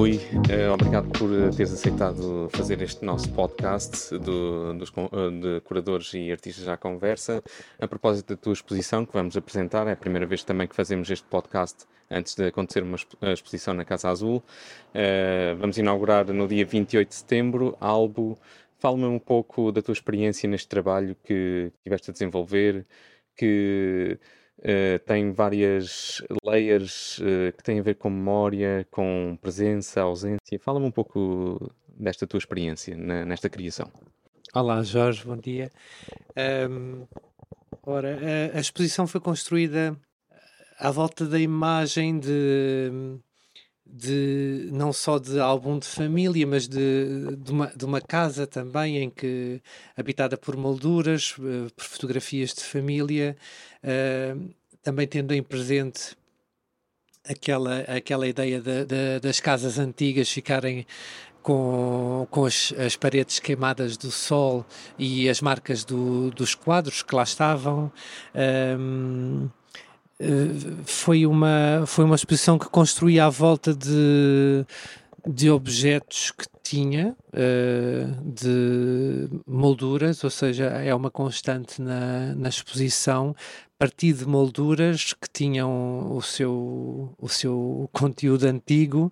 Rui, uh, obrigado por eh, teres aceitado fazer este nosso podcast do, dos, de curadores e artistas à conversa. A propósito da tua exposição que vamos apresentar, é a primeira vez também que fazemos este podcast antes de acontecer uma exposição na Casa Azul. Vamos inaugurar no dia 28 de setembro, Albo. Fala-me um pouco da tua experiência neste trabalho que tiveste a desenvolver, que Uh, tem várias layers uh, que têm a ver com memória, com presença, ausência. Fala-me um pouco desta tua experiência na, nesta criação. Olá, Jorge, bom dia. Um, ora, a, a, exposição foi construída à volta da imagem de, de não só de álbum de família, mas de, de, uma, de uma casa também em que habitada por molduras, uh, por fotografias de família, uh, também tendo em presente aquela, aquela ideia de, de, das casas antigas ficarem com, com as, as, paredes queimadas do sol e as marcas do, dos quadros que lá estavam. Eh, foi uma, foi uma exposição que construía à volta de, de objetos que tinha, uh, de molduras, ou seja, é uma constante na, na exposição, partir de molduras que tinham o seu, o seu conteúdo antigo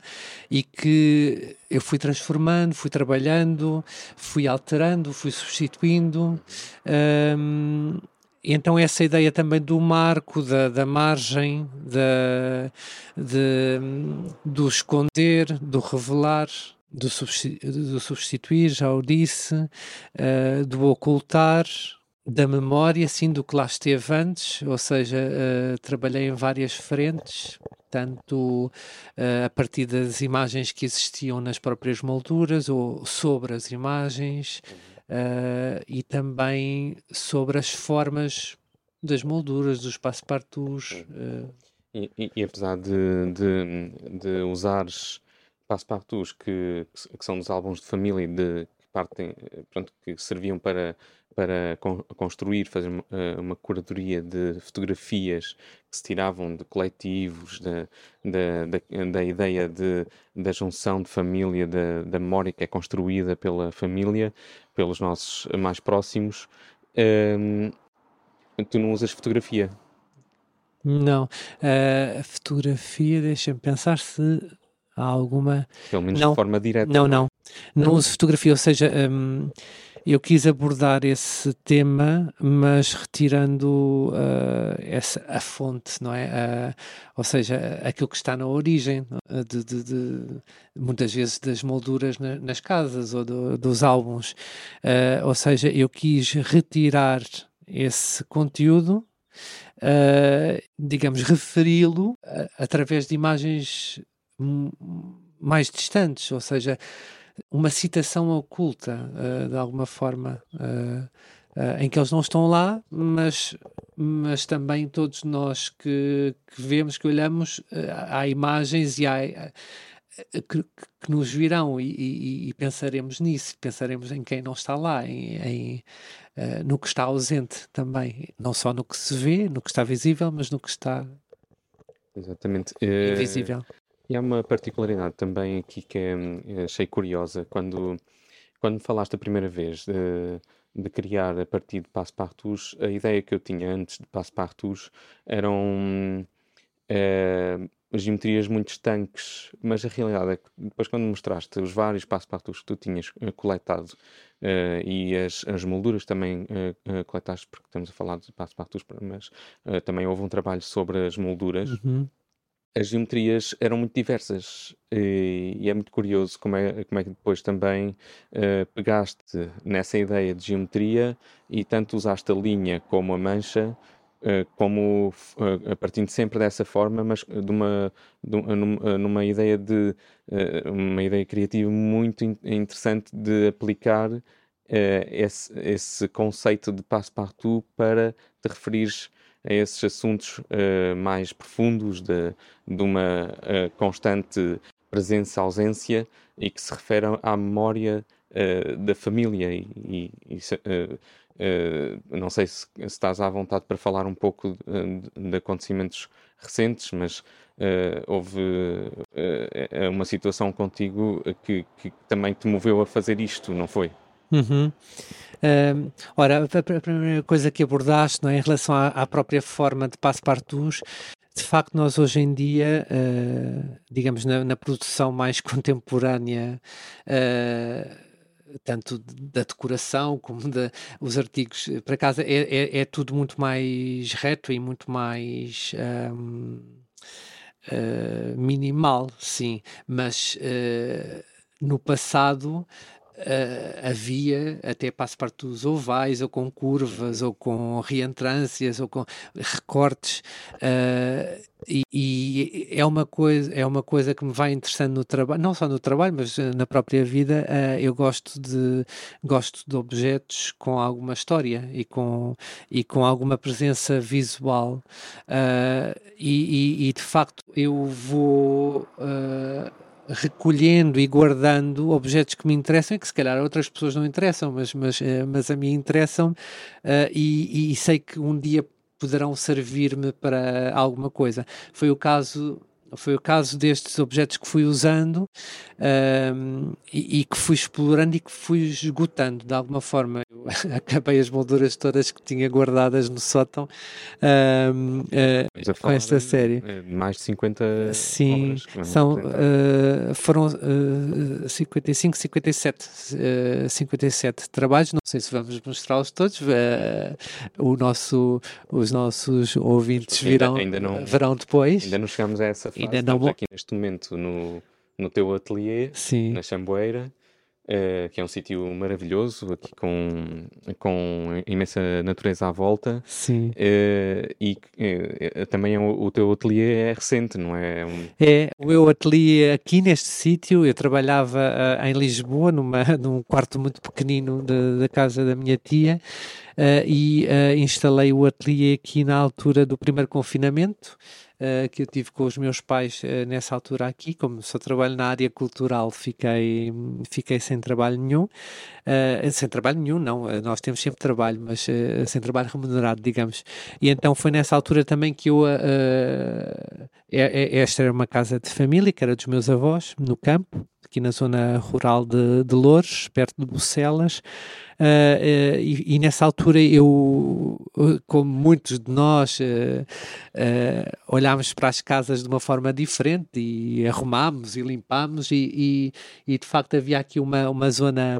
e que eu fui transformando, fui trabalhando, fui alterando, fui substituindo. Um, então essa ideia também do marco, da, da margem, da, de, do esconder, do revelar, do, substituir, já o disse, uh, do ocultar, da memória, sim, do que lá esteve antes, ou seja, uh, trabalhei em várias frentes, tanto uh, a partir das imagens que existiam nas próprias molduras ou sobre as imagens, uh, e também sobre as formas das molduras, dos passepartus. Uh. E, e, e, apesar de, de, de usares passepartus que, que são dos álbuns de família de, que partem, pronto, que serviam para para con construir, fazer uma, uma, curadoria de fotografias que se tiravam de coletivos, da, da, da, da ideia de, da junção de família, da, da memória que é construída pela família, pelos nossos mais próximos. Um, tu não usas fotografia? Não. Uh, fotografia, deixa-me pensar se há alguma. Pelo menos não. de forma direta. Não, não. Não uso fotografia, ou seja. Um, eu quis abordar esse tema, mas retirando uh, essa, a fonte, não é? Uh, ou seja, aquilo que está na origem, de, de, de muitas vezes das molduras na, nas casas ou do, dos álbuns. Uh, ou seja, eu quis retirar esse conteúdo, digamos, referi-lo através de imagens mais distantes, ou seja, uma citação oculta, uh, de alguma forma, uh, uh, em que eles não estão lá, mas, mas também todos nós que, que vemos, que olhamos, há imagens e há. Que, que, nos virão e, e, e, pensaremos nisso, pensaremos em quem não está lá, em, em no que está ausente também, não só no que se vê, no que está visível, mas no que está Exatamente. invisível. E há uma particularidade também aqui que é, eh, achei curiosa. Quando, quando falaste a primeira vez de, de criar a partir de Passepartus, a ideia que eu tinha antes de Passepartus eram é, geometrias muito estanques, mas a realidade é que depois quando mostraste os vários Passepartus que tu tinhas coletado e as, as molduras também uh, coletaste, porque estamos a falar de Passepartus, mas também houve um trabalho sobre as molduras, uhum as geometrias eram muito diversas e, e, é muito curioso como é, como é que depois também uh, pegaste nessa ideia de geometria e tanto usaste a linha como a mancha uh, como uh, partindo sempre dessa forma mas de uma, de uma numa ideia de uma ideia criativa muito in interessante de aplicar esse, esse conceito de passe-partout para te referires a esses assuntos uh, mais profundos de, de uma uh, constante presença-ausência e que se referem à memória da família e, e, não sei se, se, estás à vontade para falar um pouco de, de acontecimentos recentes, mas Uh, houve uh, uma situação contigo que, que, também te moveu a fazer isto, não foi? Uhum. Uh, ora, a primeira coisa que abordaste não é, em relação à, à própria forma de Passepartout, de facto, nós hoje em dia, digamos, na, na, produção mais contemporânea, tanto da decoração como dos artigos para casa, é, é, é, tudo muito mais reto e muito mais. Um, uh, minimal, sim, mas uh, no passado Uh, havia até passepartuts ovais ou com curvas ou com reentrâncias ou com recortes uh, e, e, é uma coisa é uma coisa que me vai interessando no trabalho não só no trabalho mas na própria vida uh, eu gosto de gosto de objetos com alguma história e com e com alguma presença visual e, e, de facto eu vou recolhendo e guardando objetos que me interessam e que se calhar outras pessoas não interessam, mas, mas, eh, mas a mim interessam uh, e, e sei que um dia poderão servir-me para alguma coisa. Foi o caso foi o caso destes objetos que fui usando um, e, e, que fui explorando e que fui esgotando de alguma forma. Eu acabei as molduras todas que tinha guardadas no sótão um, uh, com esta série. Mais de 50 Sim, obras, são, uh, foram uh, 55, 57, uh, 57 trabalhos. Não sei se vamos mostrá-los todos. O nosso, os nossos ouvintes virão, ainda, ainda não, verão depois. Ainda não chegamos a essa Ainda Estamos não... aqui neste momento no, no teu ateliê, Sim. na Chamboeira, uh, que é um sítio maravilhoso, aqui com, com imensa natureza à volta. Sim. Uh, e uh, também é o, o, teu ateliê é recente, não é? Um... É, o meu ateliê aqui neste sítio, eu trabalhava em Lisboa, numa, num quarto muito pequenino da casa da minha tia. Uh, e uh, instalei o ateliê aqui na altura do primeiro confinamento uh, que eu tive com os meus pais uh, nessa altura aqui. Como só trabalho na área cultural, fiquei, fiquei sem trabalho nenhum. Uh, sem trabalho nenhum, não. nós temos sempre trabalho, mas sem trabalho remunerado, digamos. E então foi nessa altura também que eu. É, é, esta era uma casa de família, que era dos meus avós, no campo aqui na zona rural de, de Louros, perto de Bucelas, uh, uh, e, e, nessa altura eu, como muitos de nós, uh, olhámos para as casas de uma forma diferente e arrumámos e limpámos e, e, e de facto havia aqui uma, uma zona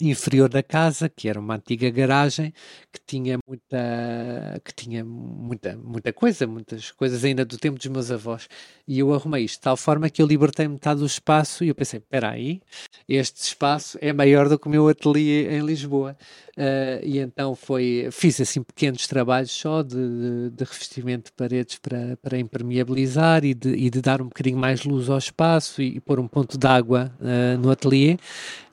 inferior da casa, que era uma antiga garagem, que tinha muita, que tinha muita, muita coisa, muitas coisas ainda do tempo dos meus avós. E eu arrumei isto de tal forma que eu libertei metade do espaço e eu pensei, espera aí, este espaço é maior do que o meu ateliê em Lisboa. Uh, e então foi, fiz assim pequenos trabalhos só de, de, de revestimento de paredes para, para impermeabilizar e de, e de dar um bocadinho mais luz ao espaço e, e pôr um ponto de água uh, no ateliê.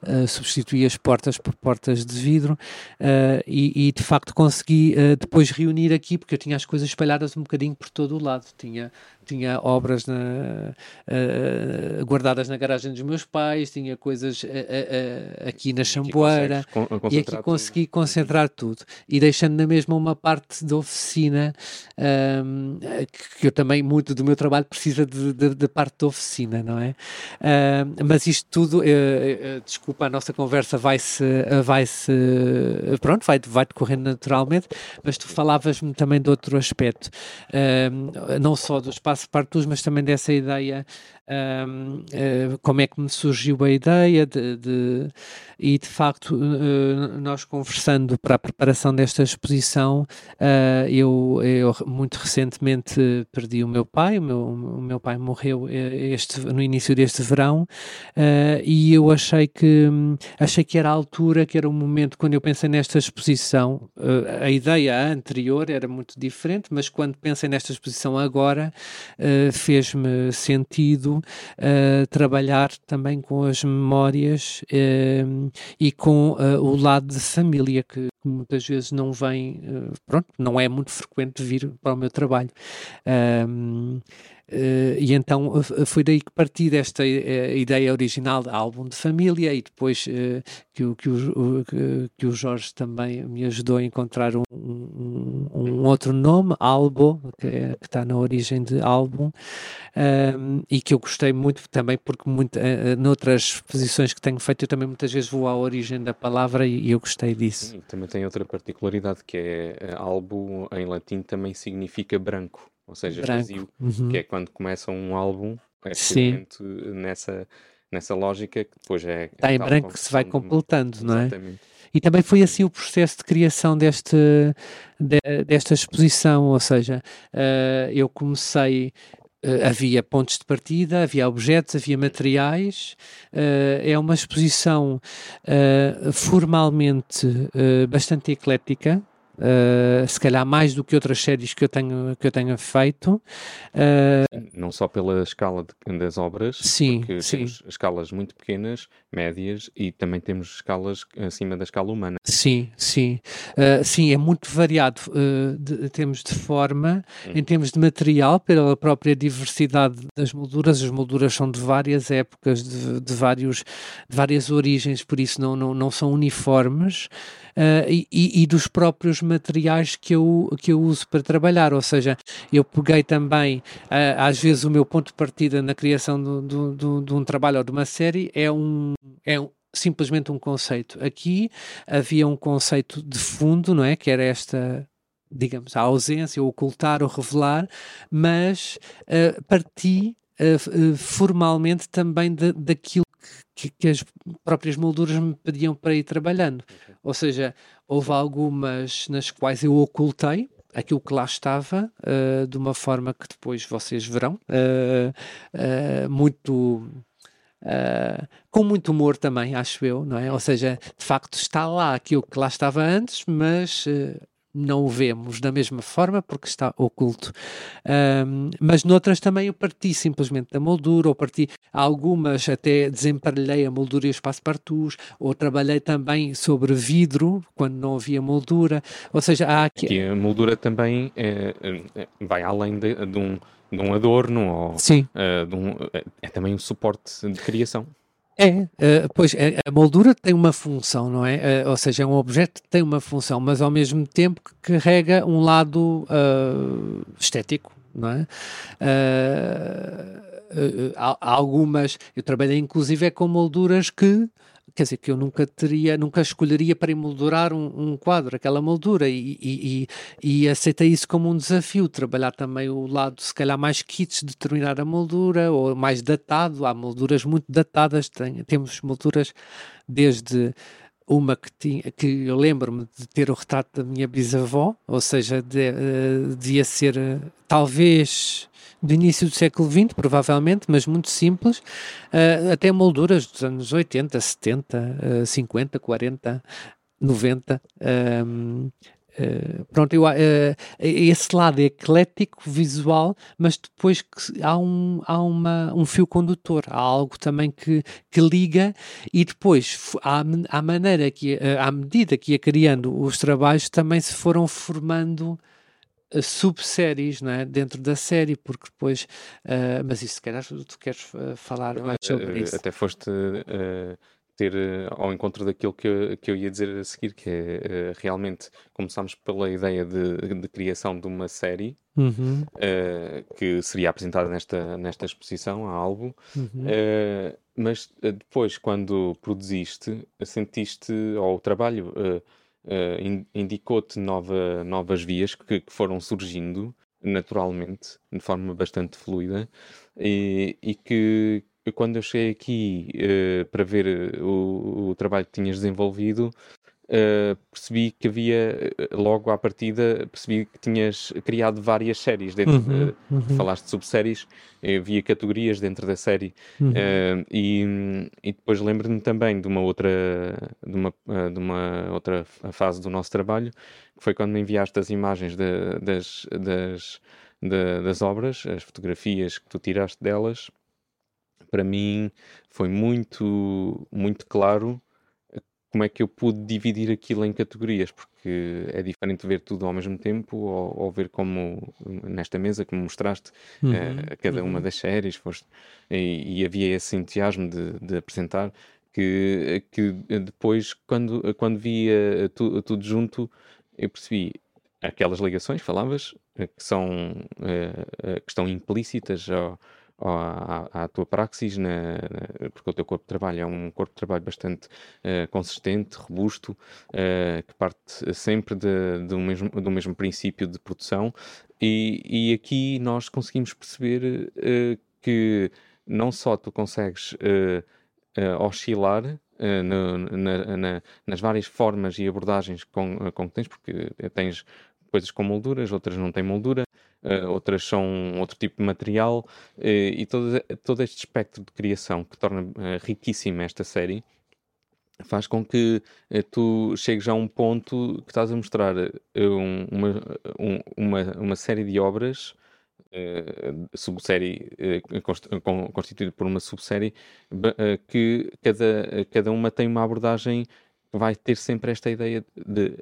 Uh, substituí as portas por portas de vidro uh, e, e, de facto consegui uh, depois reunir aqui porque eu tinha as coisas espalhadas um bocadinho por todo o lado. Tinha tinha obras na, uh, guardadas na garagem dos meus pais, tinha coisas uh, uh, aqui na chamboeira e aqui consegui tudo. concentrar tudo e deixando na mesma uma parte da oficina um, que eu também muito do meu trabalho precisa de, de, de parte da oficina, não é? mas isto tudo, desculpa, a nossa conversa vai-se vai -se, pronto, vai, vai decorrendo naturalmente, mas tu falavas-me também de outro aspecto, não só do espaço parte dos, mas também dessa ideia, um, uh, eh, como é que me surgiu a ideia de, de e de facto uh, nós conversando para a preparação desta exposição, uh, eu, eu, muito recentemente perdi o meu pai, o meu, o meu pai morreu este, no início deste verão e eu achei que achei que era a altura, que era o momento quando eu pensei nesta exposição, a ideia anterior era muito diferente, mas quando pensei nesta exposição agora, fez-me sentido uh, trabalhar também com as memórias uh, e com o lado de família, que muitas vezes não vem, pronto, não é muito frequente vir para o meu trabalho. Um, Uh, e então foi daí que parti desta uh, ideia original de álbum de família e depois que, o, que, o, que o Jorge também me ajudou a encontrar um, um, um outro nome, Albo, que, é, está na origem de álbum, um, e que eu gostei muito também porque muito, noutras posições que tenho feito eu também muitas vezes vou à origem da palavra e, e eu gostei disso. Também tem outra particularidade que é albo em latim também significa branco ou seja, Branco. vazio, uhum. que é quando começa um álbum, é nessa, nessa lógica que depois é. Está em branco que se vai completando, de... não é? Exatamente. E também foi assim o processo de criação deste, de, desta exposição, ou seja, uh, eu comecei Uh, havia pontos de partida, havia objetos, havia materiais. Uh, é uma exposição uh, formalmente bastante eclética, Uh, se calhar mais do que outras séries que eu tenho, que eu tenha feito. Uh, não só pela escala de, das obras, sim, porque sim. temos escalas muito pequenas, médias, e também temos escalas acima da escala humana. Sim, sim. Uh, sim, é muito variado de, em termos de forma, hum. em termos de material, pela própria diversidade das molduras. As molduras são de várias épocas, de, de vários, de várias origens, por isso não, não, não são uniformes. E, e dos próprios materiais que eu, que eu uso para trabalhar, ou seja, eu peguei também, uh, às vezes o meu ponto de partida na criação do, do, do, de um trabalho ou de uma série é um, é um simplesmente um conceito. Aqui havia um conceito de fundo, não é? Que era esta digamos, a ausência, o ocultar, ou revelar, mas uh, parti uh, formalmente também de, daquilo que, que, as próprias molduras me pediam para ir trabalhando. Ou seja, houve algumas nas quais eu ocultei aquilo que lá estava uh, de uma forma que depois vocês verão, uh, uh, muito. com muito humor também, acho eu, não é? Ou seja, de facto está lá aquilo que lá estava antes, mas não o vemos da mesma forma porque está oculto. Um, mas noutras também eu parti simplesmente da moldura, ou parti algumas até desemparelhei a moldura e os passepartus, ou trabalhei também sobre vidro quando não havia moldura. Ou seja, há aqui. aqui a moldura também é, é, vai além de, de, um, de um adorno, ou Sim. Uh, um, é, é também um suporte de criação. É, uh, pois é, a moldura tem uma função, não é? Uh, ou seja, é um objeto que tem uma função, mas ao mesmo tempo carrega um lado uh, estético, não é? algumas, eu trabalhei inclusive é com molduras que quer dizer, que eu nunca teria, nunca escolheria para emoldurar um, um quadro, aquela moldura, e, e, e, aceitei isso como um desafio, trabalhar também o lado, se calhar, mais kits de determinar a moldura, ou mais datado, há molduras muito datadas, tem, temos molduras desde uma que, tinha, que eu lembro-me de ter o retrato da minha bisavó, ou seja, de, uh, devia ser, uh, talvez do início do século XX, provavelmente, mas muito simples, uh, até molduras dos anos 80, 70, uh, 50, 40, 90. Um, Uh, pronto, eu, uh, esse lado é eclético, visual, mas depois que há, um, há uma, um fio condutor, há algo também que, que liga, e depois, à, à maneira que, uh, à medida que ia criando os trabalhos, também se foram formando subséries não é? dentro da série, porque depois. Uh, mas isso, se calhar, tu queres uh, falar mais sobre uh, isso. Até foste ter ao encontro daquilo que eu, que eu ia dizer a seguir, que é realmente começámos pela ideia de, de criação de uma série. Uhum. que seria apresentada nesta, nesta exposição, a álbum, uhum. mas depois, quando produziste, sentiste, ou o trabalho uh, indicou-te nova, novas vias que, que, foram surgindo naturalmente, de forma bastante fluida, e, e que quando eu cheguei aqui uh, para ver o, o, trabalho que tinhas desenvolvido, uh, percebi que havia, eh, logo à partida, percebi que tinhas criado várias séries dentro, uhum, de, uhum. falaste de subséries, havia categorias dentro da série, uhum. uh, e, e, depois lembro-me também de uma outra, de uma, de uma outra fase do nosso trabalho, que foi quando me enviaste as imagens de, das, das, de, das obras, as fotografias que tu tiraste delas, para mim foi muito, muito claro como é que eu pude dividir aquilo em categorias, porque é diferente ver tudo ao mesmo tempo ou, ou ver como nesta mesa que me mostraste uhum, uh, cada uhum. uma das séries foste, e, e, havia esse entusiasmo de, de, apresentar que, que depois quando, quando via tu, tudo junto eu percebi aquelas ligações, falavas, eh, que são uh, que estão implícitas ao, à, à, tua praxis, na, na, porque o teu corpo de trabalho é um corpo de trabalho bastante uh, consistente, robusto, uh, que parte sempre de, de um mesmo, do mesmo princípio de produção, e, e aqui nós conseguimos perceber uh, que não só tu consegues oscilar na, na, nas várias formas e abordagens com, com que tens, porque tens coisas com molduras, outras não têm moldura, uh, outras são outro tipo de material, uh, e todo, todo este espectro de criação que torna uh, riquíssima esta série faz com que tu chegues a um ponto que estás a mostrar um, uma, um, uma, uma série de obras Uh, subsérie uh, constituída por uma subsérie que cada, cada uma tem uma abordagem que vai ter sempre esta ideia de,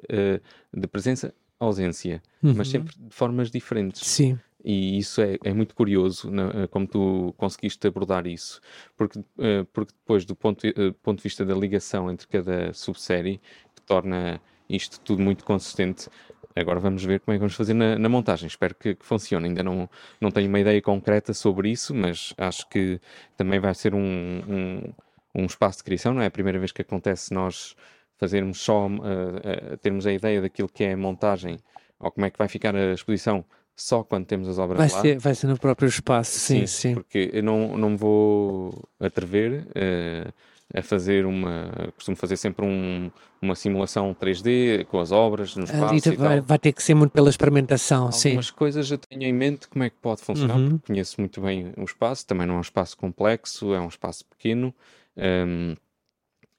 de presença ausência, uhum. mas sempre de formas diferentes. Sim. E isso é, é muito curioso, né, como tu conseguiste abordar isso, porque, uh, porque depois, do ponto, uh, ponto de vista da ligação entre cada subsérie, que torna isto tudo muito consistente, agora vamos ver como é que vamos fazer na, na montagem. Espero que, que, funcione. Ainda não, não tenho uma ideia concreta sobre isso, mas acho que também vai ser um, um, um espaço de criação. Não é a primeira vez que acontece nós fazermos só, uh, uh, termos a ideia daquilo que é a montagem, ou como é que vai ficar a exposição, só quando temos as obras vai lá. Ser, vai ser no próprio espaço, sim, sim. sim. Porque eu não, não me vou atrever uh, a fazer uma. Costumo fazer sempre um, uma simulação 3D com as obras no espaço. Uh, vai, vai, ter que ser muito pela experimentação, Algumas sim. Algumas coisas eu tenho em mente como é que pode funcionar, uhum. porque conheço muito bem o espaço, também não é um espaço complexo, é um espaço pequeno. Um,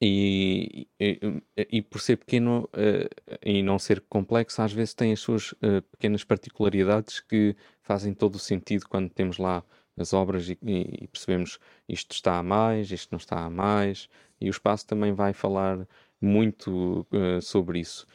e, e, por ser pequeno uh, e não ser complexo, às vezes tem as suas uh, pequenas particularidades que fazem todo o sentido quando temos lá as obras e, e, percebemos isto está a mais, isto não está a mais, e o espaço também vai falar muito uh, sobre isso.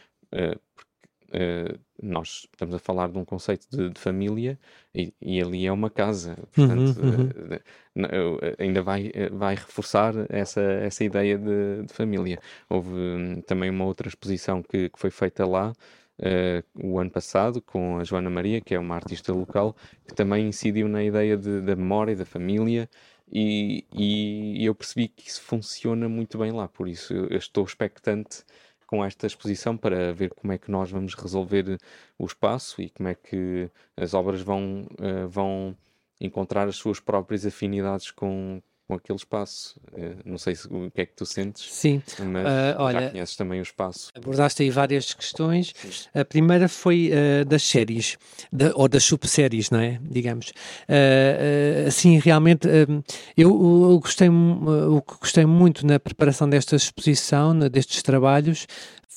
Uh, nós estamos a falar de um conceito de, de família e, e, ali é uma casa, portanto, uhum, uhum. Uh, ainda vai, vai reforçar essa, essa ideia de, de família. Houve um, também uma outra exposição que, que foi feita lá. Uh, o ano passado com a Joana Maria, que é uma artista local, que também incidiu na ideia de, da memória, da família, e, e, eu percebi que isso funciona muito bem lá, por isso eu, eu estou expectante com esta exposição para ver como é que nós vamos resolver o espaço e como é que as obras vão, uh, vão encontrar as suas próprias afinidades com, com aquele espaço. Uh, não sei se, o que é que tu sentes, Sim. mas uh, olha, já conheces também o espaço. Abordaste aí várias questões. A primeira foi uh, das séries, da, ou das subséries, não é? Digamos. assim, realmente, eu, eu, gostei, o que gostei muito na preparação desta exposição, destes trabalhos,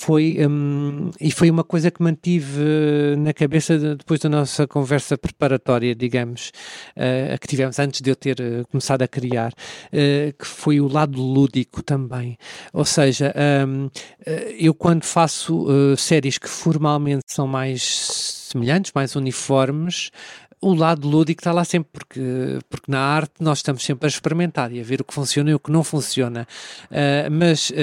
foi um, e foi uma coisa que mantive uh, na cabeça de, depois da nossa conversa preparatória, digamos, uh, que tivemos antes de eu ter uh, começado a criar, que foi o lado lúdico também. Ou seja, um, eu quando faço séries que formalmente são mais semelhantes, mais uniformes, o lado lúdico está lá sempre, porque, porque na arte nós estamos sempre a experimentar e a ver o que funciona e o que não funciona. Uh, mas uh,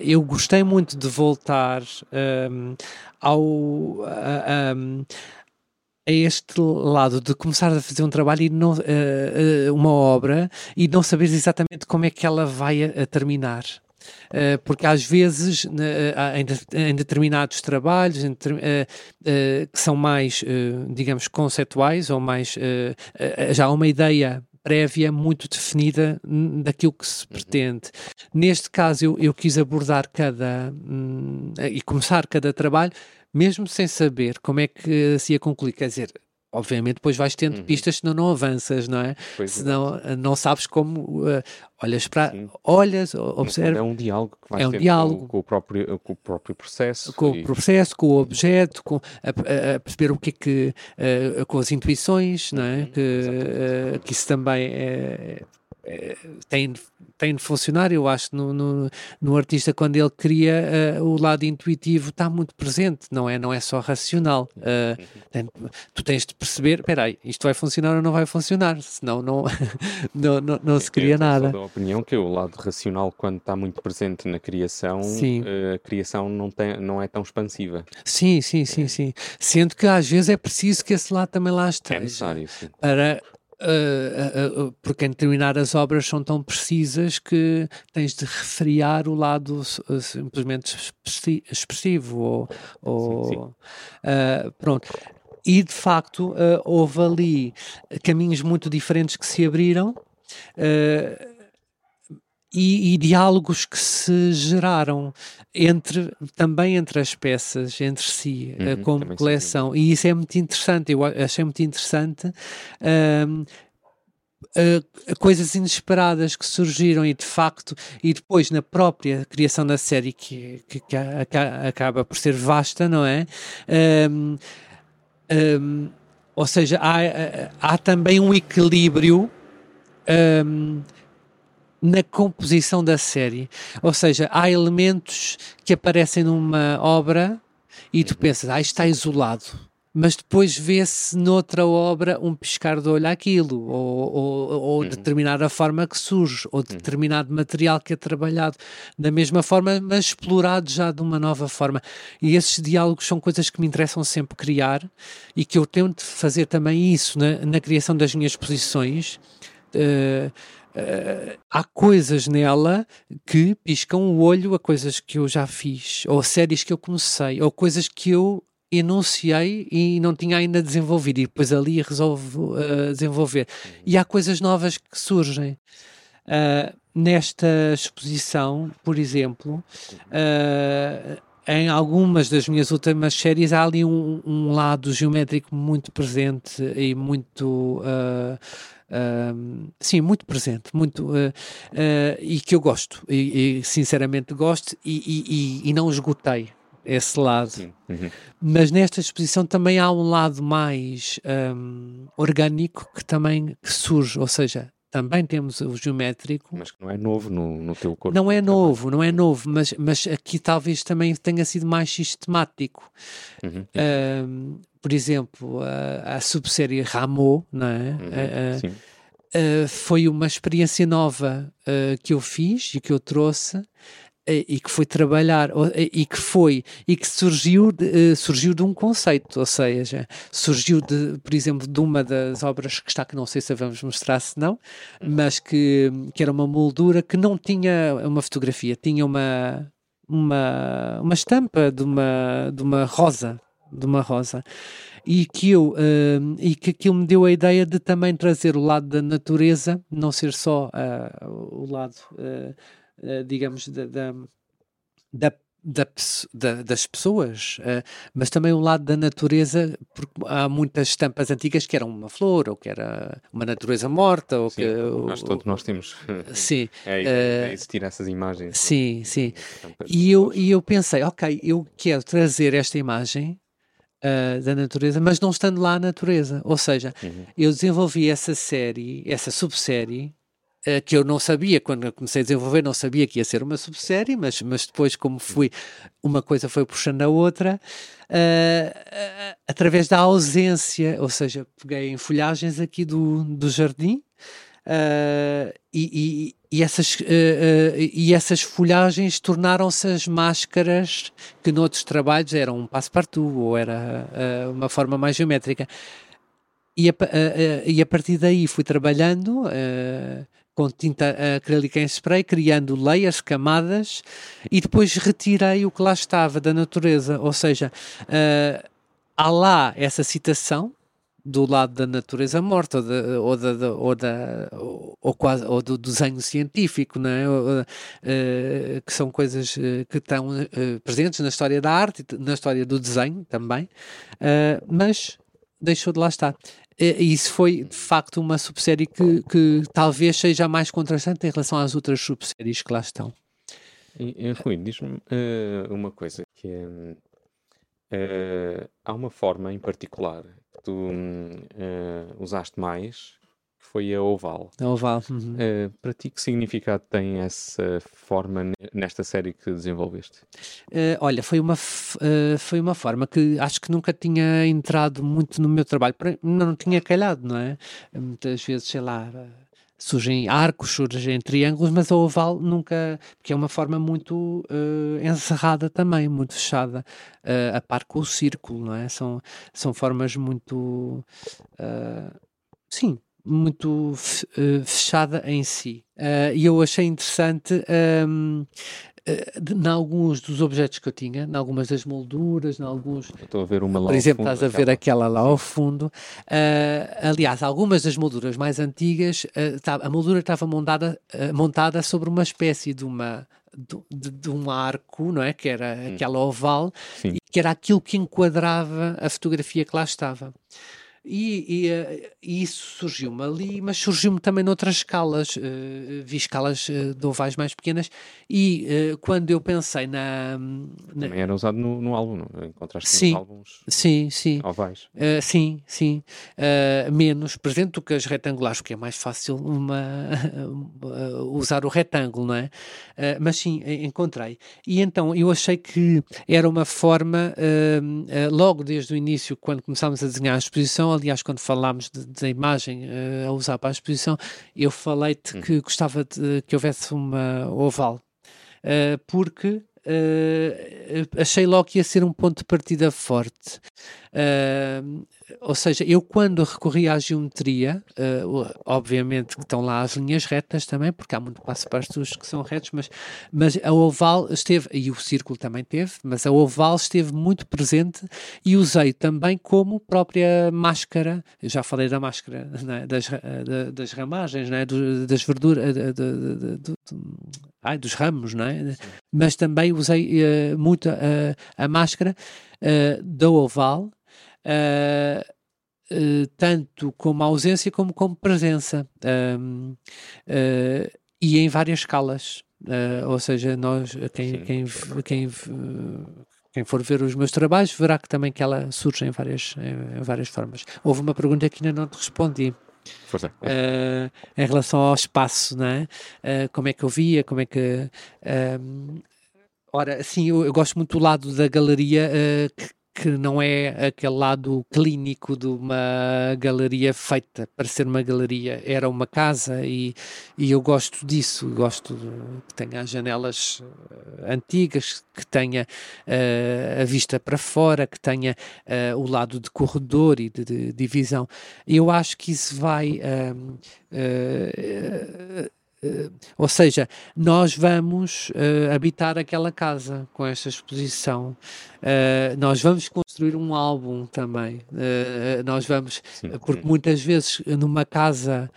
eu gostei muito de voltar uh, ao. a este lado de começar a fazer um trabalho e não, uma obra e não saberes exatamente como é que ela vai a, a terminar. Eh, porque às vezes em determinados trabalhos eh, eh, que são mais, digamos, conceituais ou mais já há uma ideia prévia muito definida daquilo que se uhum. pretende. Neste caso, eu, eu quis abordar cada hum, e começar cada trabalho, mesmo sem saber como é que se ia concluir. Quer dizer, obviamente depois vais tendo uhum. pistas, senão não avanças, não é? Pois senão é. não sabes como uh, olhas para Sim. olhas, observas. É um diálogo que vais é um diálogo. Com, com, o próprio, com o próprio processo. Com e... o processo, com o objeto, com a, a perceber o que é que uh, com as intuições, não é? Uhum. Que, uh, que isso também é tem, tem de funcionar. Eu acho no, no, no artista, quando ele cria, uh, o lado intuitivo está muito presente, não é, não é só racional. Uh, tem, tu tens de perceber: espera aí, isto vai funcionar ou não vai funcionar, senão não, não, não, não se cria nada. Eu sou da opinião que o lado racional, quando está muito presente na criação, uh, a criação não, tem, não é tão expansiva. Sim, sim, sim, sim. Sendo que às vezes é preciso que esse lado também lá esteja. É necessário, sim. Para Uh, uh, uh, porque em determinadas obras são tão precisas que tens de refriar o lado simplesmente expressivo ou, ou sim, sim. pronto e de facto houve ali caminhos muito diferentes que se abriram e, e, diálogos que se geraram entre também entre as peças entre si uhum, como coleção. e isso é muito interessante eu achei muito interessante uh, uh, coisas inesperadas que surgiram e de facto e depois na própria criação da série que, que, que acaba por ser vasta não é? Um, um, ou seja há, há também um equilíbrio um, na composição da série. Ou seja, há elementos que aparecem numa obra e tu pensas, ah, está isolado. Mas depois vê-se noutra obra um piscar de olho àquilo, ou, ou, ou uhum. determinada forma que surge, ou uhum. determinado material que é trabalhado da mesma forma, mas explorado já de uma nova forma. E esses diálogos são coisas que me interessam sempre criar e que eu tento fazer também isso na, na criação das minhas posições. Uh, Uh, há coisas nela que piscam o olho a coisas que eu já fiz, ou séries que eu comecei, ou coisas que eu enunciei e não tinha ainda desenvolvido, e depois ali resolvo uh, desenvolver. E há coisas novas que surgem. Uh, nesta exposição, por exemplo, em algumas das minhas últimas séries há ali um, um lado geométrico muito presente e muito sim, muito presente, muito uh, uh, e que eu gosto, e, e sinceramente gosto, e, e, e, não esgotei esse lado. Uhum. Mas nesta exposição também há um lado mais um, orgânico que também surge, ou seja, também temos o geométrico. Mas que não é novo no, no teu corpo. Não é novo, não é novo, mas, mas aqui talvez também tenha sido mais sistemático. Uhum. Um, por exemplo, a, a subsérie Rameau, não é? Uhum, uh, uh, foi uma experiência nova uh, que eu fiz e que eu trouxe e que foi trabalhar e que foi e que surgiu de, surgiu de um conceito ou seja surgiu de por exemplo de uma das obras que está que não sei se vamos mostrar se não mas que que era uma moldura que não tinha uma fotografia tinha uma uma uma estampa de uma de uma rosa de uma rosa. E que eu uh, e que aquilo me deu a ideia de também trazer o lado da natureza, não ser só uh, o lado, uh, digamos, da, da, da da, da, das pessoas, uh, mas também o lado da natureza, porque há muitas estampas antigas que eram uma flor, ou que era uma natureza morta, ou sim, que... Nós todos nós temos. Sim. é, é, existir essas imagens. Sim, sim. E eu, e eu pensei, ok, eu quero trazer esta imagem uh, da natureza, mas não estando lá a natureza. Ou seja, uhum. eu desenvolvi essa série, essa subsérie, que eu não sabia, quando comecei a desenvolver, não sabia que ia ser uma subsérie, mas, mas depois, como fui, uma coisa foi puxando a outra, uh, através da ausência, ou seja, peguei em folhagens aqui do, do jardim. Uh, e, e, e, essas, uh, uh, e essas folhagens tornaram-se as máscaras que noutros trabalhos eram um passo-partout ou era uma forma mais geométrica. E a, e a partir daí fui trabalhando com tinta acrílica em spray, criando layers, camadas, e depois retirei o que lá estava da natureza. Ou seja, há lá essa citação do lado da natureza morta ou, da, ou, da, ou, da, ou, quase, ou do desenho científico, não é? Uh, que são coisas eh, que estão uh, presentes na história da arte, na história do desenho também, uh, mas deixou de lá estar. E isso foi de facto uma subsérie que, que talvez seja mais contrastante em relação às outras subséries que lá estão. Rui, diz-me uma coisa que é, há uma forma em particular tu uh, usaste mais que foi a oval. A oval. Uhum. Uh, para ti, que significado tem essa forma nesta série que desenvolveste? Uh, olha, foi uma, uh, foi uma forma que acho que nunca tinha entrado muito no meu trabalho, não tinha calhado, não é? Muitas vezes, sei lá surgem arcos, surgem triângulos, mas a oval nunca, porque é uma forma muito uh, encerrada também, muito fechada, uh, a par com o círculo, não é? São, são formas muito, uh, sim, muito fechada em si. E eu achei interessante um, em alguns dos objetos que eu tinha, em algumas das molduras, em alguns. Estou a ver uma lá Por exemplo, fundo, estás a ver aquela lá ao fundo. Uh, aliás, algumas das molduras mais antigas, uh, tá, a moldura estava montada, uh, montada sobre uma espécie de uma. De, de, um arco, não é? Que era hum. aquela oval, Sim. e que era aquilo que enquadrava a fotografia que lá estava. E, e, eh, e, isso surgiu-me ali, mas surgiu-me também noutras escalas. Uh, vi escalas uh, de ovais mais pequenas. E uh, quando eu pensei na, na. Também era usado no, no álbum, não? Encontraste sim, nos álbuns sim, sim. ovais? sim, sim. menos presente do que as retangulares, porque é mais fácil uma, usar o retângulo, não é? mas sim, encontrei. E então eu achei que era uma forma, logo desde o início, quando começámos a desenhar a exposição exposição, aliás, quando falámos da imagem uh, a usar para a exposição, eu falei-te hum. que gostava de que houvesse uma oval, uh, porque Uh, achei logo que ia ser um ponto de partida forte. Uh, ou seja, eu quando recorri à geometria, uh, obviamente que estão lá as linhas retas também, porque há muito passo para os que são retos, mas, mas a oval esteve, e o círculo também teve, mas a oval esteve muito presente e usei também como própria máscara, eu já falei da máscara é? das, das ramagens, é? das verduras, ai, dos ramos, não é? mas também usei uh, muito uh, a máscara uh, da oval, tanto como ausência como como presença, e em várias escalas. ou seja, nós, quem, quem, quem, quem for ver os meus trabalhos verá que também que ela surge em várias, em várias formas. Houve uma pergunta que ainda não te respondi. Uh, em relação ao espaço, não é? Uh, como é que eu via, como é que. Uh, ora, assim, eu, eu, gosto muito do lado da galeria que, que não é aquele lado clínico de uma galeria feita para ser uma galeria, era uma casa e, e eu gosto disso, gosto de, que tenha as janelas uh, antigas, que tenha uh, a vista para fora, que tenha uh, o lado de corredor e de, de, divisão. Eu acho que isso vai Uh, ou seja, nós vamos uh, habitar aquela casa com esta exposição. Uh, nós vamos construir um álbum também. nós vamos, sim, porque muitas vezes numa casa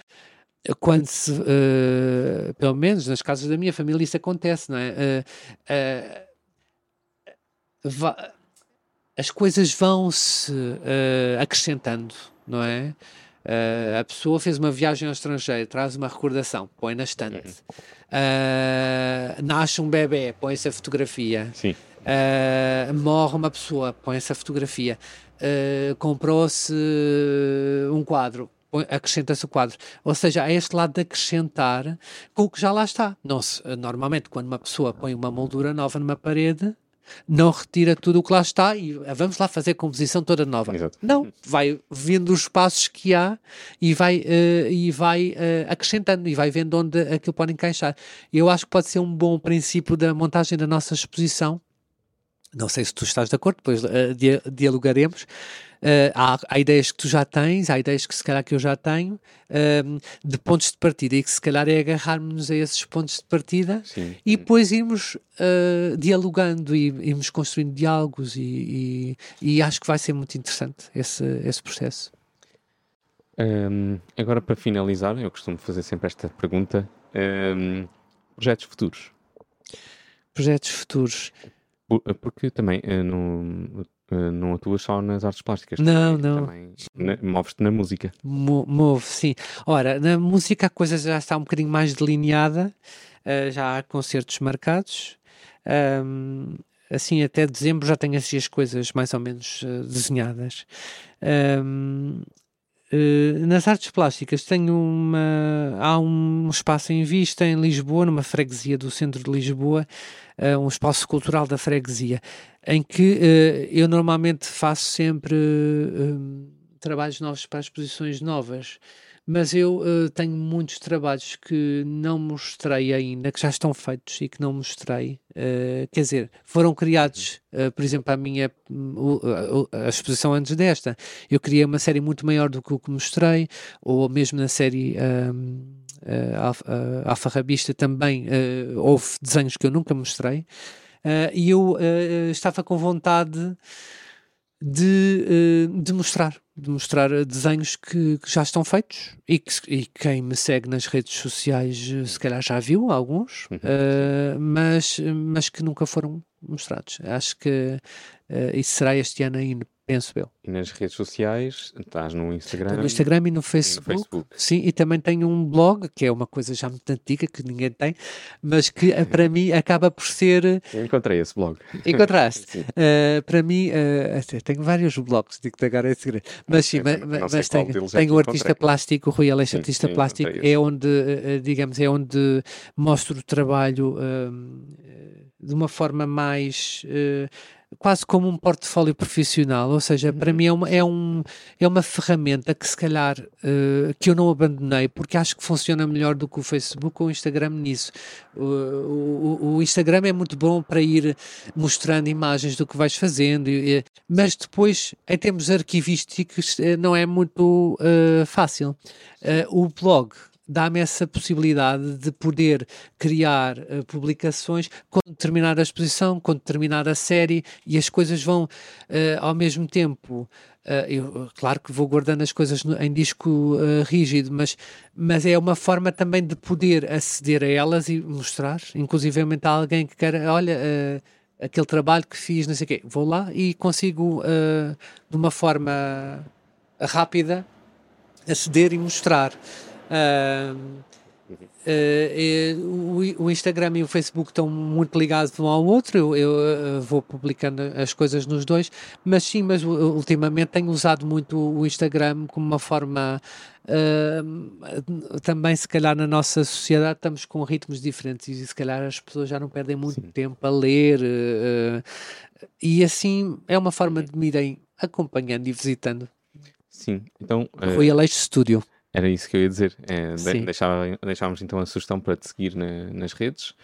quando se, pelo menos nas casas da minha família isso acontece, não é? as coisas vão se acrescentando, não é? Uh, a pessoa fez uma viagem ao estrangeiro, traz uma recordação, põe na estante. Uh, nasce um bebê, põe essa fotografia. Uh, morre uma pessoa, põe essa fotografia. Comprou-se um quadro, acrescenta-se o quadro. Ou seja, há este lado de acrescentar com o que já lá está. Não se, normalmente, quando uma pessoa põe uma moldura nova numa parede, não retira tudo o que lá está e ah, vamos lá fazer a composição toda nova. Exato. Não, vai vendo os espaços que há e vai, uh, e vai uh, acrescentando e vai vendo onde aquilo pode encaixar. Eu acho que pode ser um bom princípio da montagem da nossa exposição. Não sei se tu estás de acordo, depois uh, dialogaremos. Uh, há, há, ideias que tu já tens, há ideias que se calhar que eu já tenho, uh, de pontos de partida, e que se calhar é agarrarmos a esses pontos de partida Sim. e depois irmos uh, dialogando e irmos construindo diálogos, e, e, e, acho que vai ser muito interessante esse, esse processo. Um, agora, para finalizar, eu costumo fazer sempre esta pergunta: um, projetos futuros? Projetos futuros. Porque também no, eh, não atuas só nas artes plásticas. Não, não. Também moves-te na música. Mo move, sim. Ora, na música a coisa já está um bocadinho mais delineada, uh, já há concertos marcados. Um, assim, até dezembro já tenho assim as coisas mais ou menos uh, desenhadas. Um, nas artes plásticas tenho uma há um espaço em vista em Lisboa, numa freguesia do centro de Lisboa, uh, um espaço cultural da freguesia, em que uh, eu normalmente faço sempre trabalhos novos para exposições novas mas eu uh, tenho muitos trabalhos que não mostrei ainda, que já estão feitos e que não mostrei. Uh, quer dizer, foram criados, uh, por exemplo, a minha a exposição antes desta. Eu criei uma série muito maior do que o que mostrei, ou mesmo na série. Um, uh, Alfarrabista também houve desenhos que eu nunca mostrei e eu estava com vontade de, de mostrar de mostrar desenhos que, que, já estão feitos e, que, e quem me segue nas redes sociais eh, se calhar já viu alguns, uhum. uh, mas, mas que nunca foram mostrados. Acho que uh, isso será este ano ainda, penso eu. E nas redes sociais, estás no Instagram? No Instagram e no Facebook, no Facebook, Sim, e também tenho um blog, que é uma coisa já muito antiga, que ninguém tem, mas que eh, para mim acaba por ser... Eu encontrei esse blog. Encontraste? uh, para mim, uh, tenho vários blogs, digo que agora é segredo. Mas sim, mas, mas tenho, é tenho o Artista Plástico, o Rui Aleixo Artista sim, Plástico, é onde, digamos, é onde mostro o trabalho de uma forma mais quase como um portfólio profissional, ou seja, para uhum. mim é uma, é, um, é uma ferramenta que se calhar uh, que eu não abandonei porque acho que funciona melhor do que o Facebook ou o Instagram nisso. O, o, o Instagram é muito bom para ir mostrando imagens do que vais fazendo, e, mas depois, em termos arquivísticos, eh, não é muito uh, fácil. Uh, o blog dá-me essa possibilidade de poder criar uh, publicações quando terminar a exposição, quando terminar a série e as coisas vão uh, ao mesmo tempo. Uh, eu, claro que vou guardando as coisas no, em disco rígido, mas, mas é uma forma também de poder aceder a elas e mostrar, inclusivamente a alguém que quer, olha, aquele trabalho que fiz, não sei o quê, vou lá e consigo, de uma forma rápida, aceder e mostrar. Uh, uh, o, Instagram e o Facebook estão muito ligados um ao outro, eu, uh, vou publicando as coisas nos dois, mas sim, mas ultimamente tenho usado muito o Instagram como uma forma também se calhar na nossa sociedade estamos com ritmos diferentes e se calhar as pessoas já não perdem muito sim. tempo a ler e assim é uma forma de me irem acompanhando e visitando. Sim, então... Rui Aleixo Studio. Era isso que eu ia dizer. É, de, deixava, deixávamos então a sugestão para te seguir na, nas redes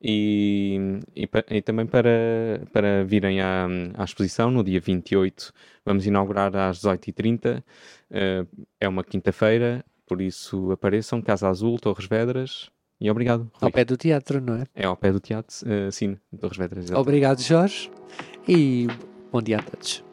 e, e, e, também para, para virem à, à exposição no dia 28. Vamos inaugurar às 18h30. Uh, eh, é uma quinta-feira, por isso apareçam. Casa Azul, Torres Vedras. E obrigado. Rui. Ao pé do teatro, não é? É ao pé do teatro, uh, sim, Torres Vedras. Exatamente. Obrigado, Jorge. E bom dia a todos.